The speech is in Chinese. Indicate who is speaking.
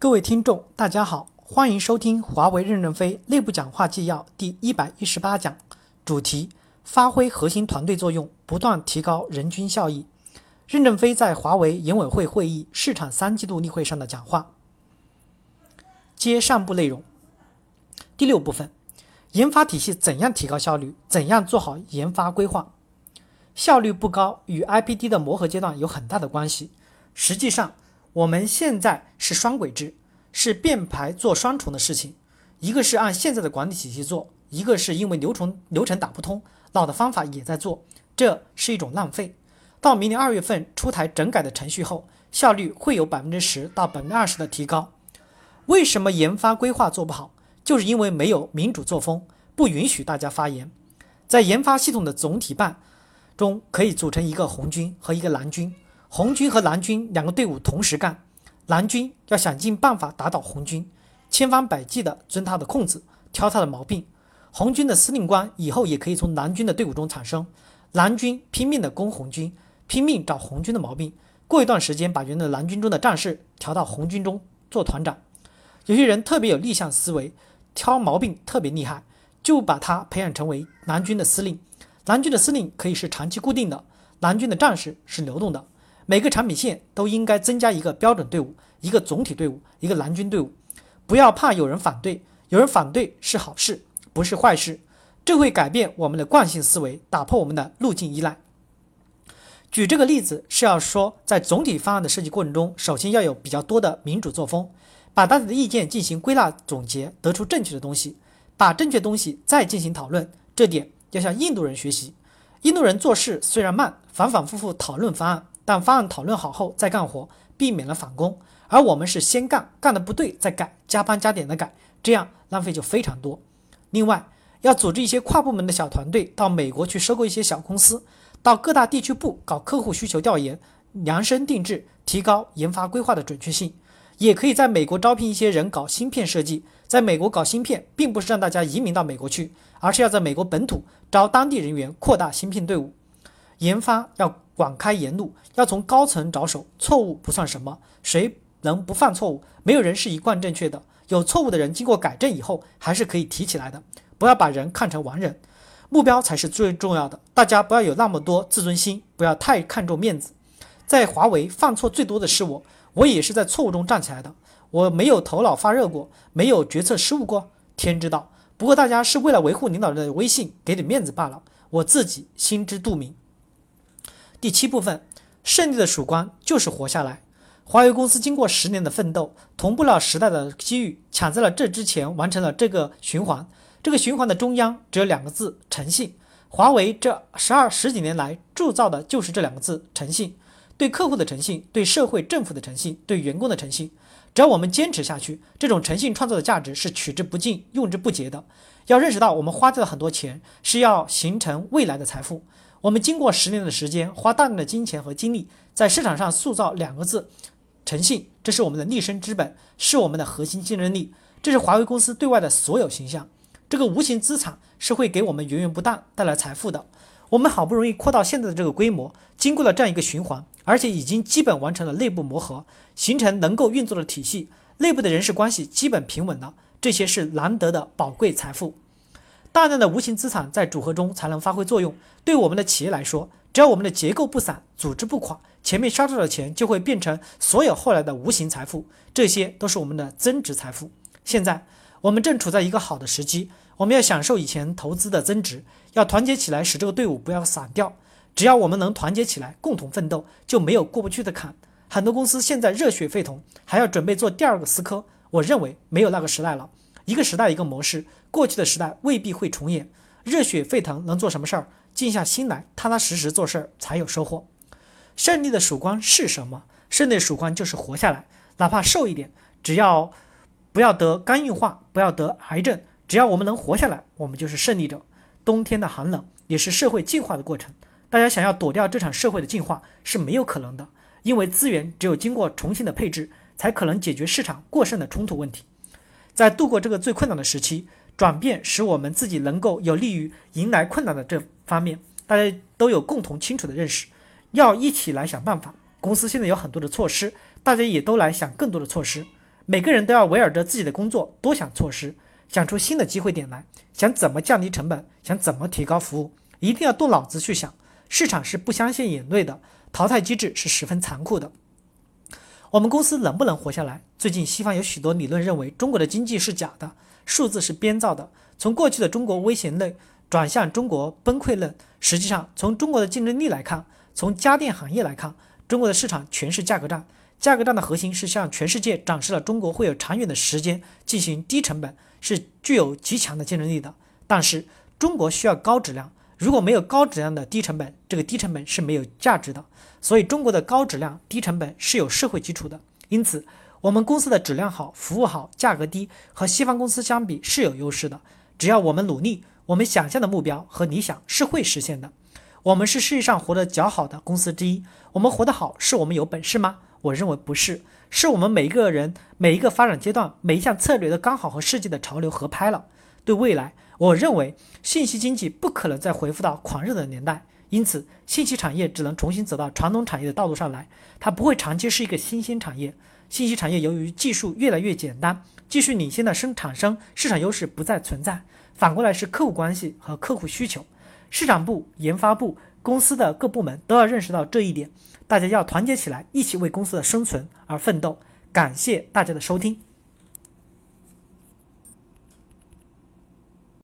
Speaker 1: 各位听众，大家好，欢迎收听华为任正非内部讲话纪要第一百一十八讲，主题：发挥核心团队作用，不断提高人均效益。任正非在华为研委会会议市场三季度例会上的讲话。接上部内容，第六部分，研发体系怎样提高效率？怎样做好研发规划？效率不高与 IPD 的磨合阶段有很大的关系。实际上，我们现在是双轨制，是变排做双重的事情，一个是按现在的管理体系做，一个是因为流程流程打不通，老的方法也在做，这是一种浪费。到明年二月份出台整改的程序后，效率会有百分之十到百分之二十的提高。为什么研发规划做不好？就是因为没有民主作风，不允许大家发言。在研发系统的总体办中，可以组成一个红军和一个蓝军。红军和蓝军两个队伍同时干，蓝军要想尽办法打倒红军，千方百计地钻他的空子，挑他的毛病。红军的司令官以后也可以从蓝军的队伍中产生，蓝军拼命地攻红军，拼命找红军的毛病。过一段时间，把原来蓝军中的战士调到红军中做团长。有些人特别有逆向思维，挑毛病特别厉害，就把他培养成为蓝军的司令。蓝军的司令可以是长期固定的，蓝军的战士是流动的。每个产品线都应该增加一个标准队伍，一个总体队伍，一个蓝军队伍。不要怕有人反对，有人反对是好事，不是坏事。这会改变我们的惯性思维，打破我们的路径依赖。举这个例子是要说，在总体方案的设计过程中，首先要有比较多的民主作风，把大家的意见进行归纳总结，得出正确的东西，把正确东西再进行讨论。这点要向印度人学习。印度人做事虽然慢，反反复复讨论方案。但方案讨论好后再干活，避免了返工。而我们是先干，干的不对再改，加班加点的改，这样浪费就非常多。另外，要组织一些跨部门的小团队到美国去收购一些小公司，到各大地区部搞客户需求调研，量身定制，提高研发规划的准确性。也可以在美国招聘一些人搞芯片设计。在美国搞芯片，并不是让大家移民到美国去，而是要在美国本土招当地人员，扩大芯片队伍。研发要。广开言路，要从高层着手。错误不算什么，谁能不犯错误？没有人是一贯正确的。有错误的人，经过改正以后，还是可以提起来的。不要把人看成完人，目标才是最重要的。大家不要有那么多自尊心，不要太看重面子。在华为，犯错最多的是我，我也是在错误中站起来的。我没有头脑发热过，没有决策失误过，天知道。不过大家是为了维护领导人的威信，给点面子罢了。我自己心知肚明。第七部分，胜利的曙光就是活下来。华为公司经过十年的奋斗，同步了时代的机遇，抢在了这之前完成了这个循环。这个循环的中央只有两个字：诚信。华为这十二十几年来铸造的就是这两个字：诚信。对客户的诚信，对社会政府的诚信，对员工的诚信。只要我们坚持下去，这种诚信创造的价值是取之不尽、用之不竭的。要认识到，我们花掉了很多钱，是要形成未来的财富。我们经过十年的时间，花大量的金钱和精力，在市场上塑造两个字：诚信。这是我们的立身之本，是我们的核心竞争力，这是华为公司对外的所有形象。这个无形资产是会给我们源源不断带来财富的。我们好不容易扩到现在的这个规模，经过了这样一个循环，而且已经基本完成了内部磨合，形成能够运作的体系，内部的人事关系基本平稳了。这些是难得的宝贵财富。大量的无形资产在组合中才能发挥作用。对我们的企业来说，只要我们的结构不散，组织不垮，前面烧掉的钱就会变成所有后来的无形财富，这些都是我们的增值财富。现在我们正处在一个好的时机，我们要享受以前投资的增值，要团结起来，使这个队伍不要散掉。只要我们能团结起来，共同奋斗，就没有过不去的坎。很多公司现在热血沸腾，还要准备做第二个思科，我认为没有那个时代了。一个时代一个模式，过去的时代未必会重演。热血沸腾能做什么事儿？静下心来，踏踏实实做事儿才有收获。胜利的曙光是什么？胜利的曙光就是活下来，哪怕瘦一点，只要不要得肝硬化，不要得癌症，只要我们能活下来，我们就是胜利者。冬天的寒冷也是社会进化的过程。大家想要躲掉这场社会的进化是没有可能的，因为资源只有经过重新的配置，才可能解决市场过剩的冲突问题。在度过这个最困难的时期，转变使我们自己能够有利于迎来困难的这方面，大家都有共同清楚的认识，要一起来想办法。公司现在有很多的措施，大家也都来想更多的措施。每个人都要围绕着自己的工作多想措施，想出新的机会点来，想怎么降低成本，想怎么提高服务，一定要动脑子去想。市场是不相信眼泪的，淘汰机制是十分残酷的。我们公司能不能活下来？最近西方有许多理论认为中国的经济是假的，数字是编造的。从过去的中国危险论转向中国崩溃论，实际上从中国的竞争力来看，从家电行业来看，中国的市场全是价格战。价格战的核心是向全世界展示了中国会有长远的时间进行低成本，是具有极强的竞争力的。但是中国需要高质量，如果没有高质量的低成本，这个低成本是没有价值的。所以，中国的高质量、低成本是有社会基础的。因此，我们公司的质量好、服务好、价格低，和西方公司相比是有优势的。只要我们努力，我们想象的目标和理想是会实现的。我们是世界上活得较好的公司之一。我们活得好，是我们有本事吗？我认为不是，是我们每一个人、每一个发展阶段、每一项策略都刚好和世界的潮流合拍了。对未来，我认为信息经济不可能再回复到狂热的年代。因此，信息产业只能重新走到传统产业的道路上来，它不会长期是一个新兴产业。信息产业由于技术越来越简单，技术领先的生产生市场优势不再存在，反过来是客户关系和客户需求。市场部、研发部、公司的各部门都要认识到这一点，大家要团结起来，一起为公司的生存而奋斗。感谢大家的收听。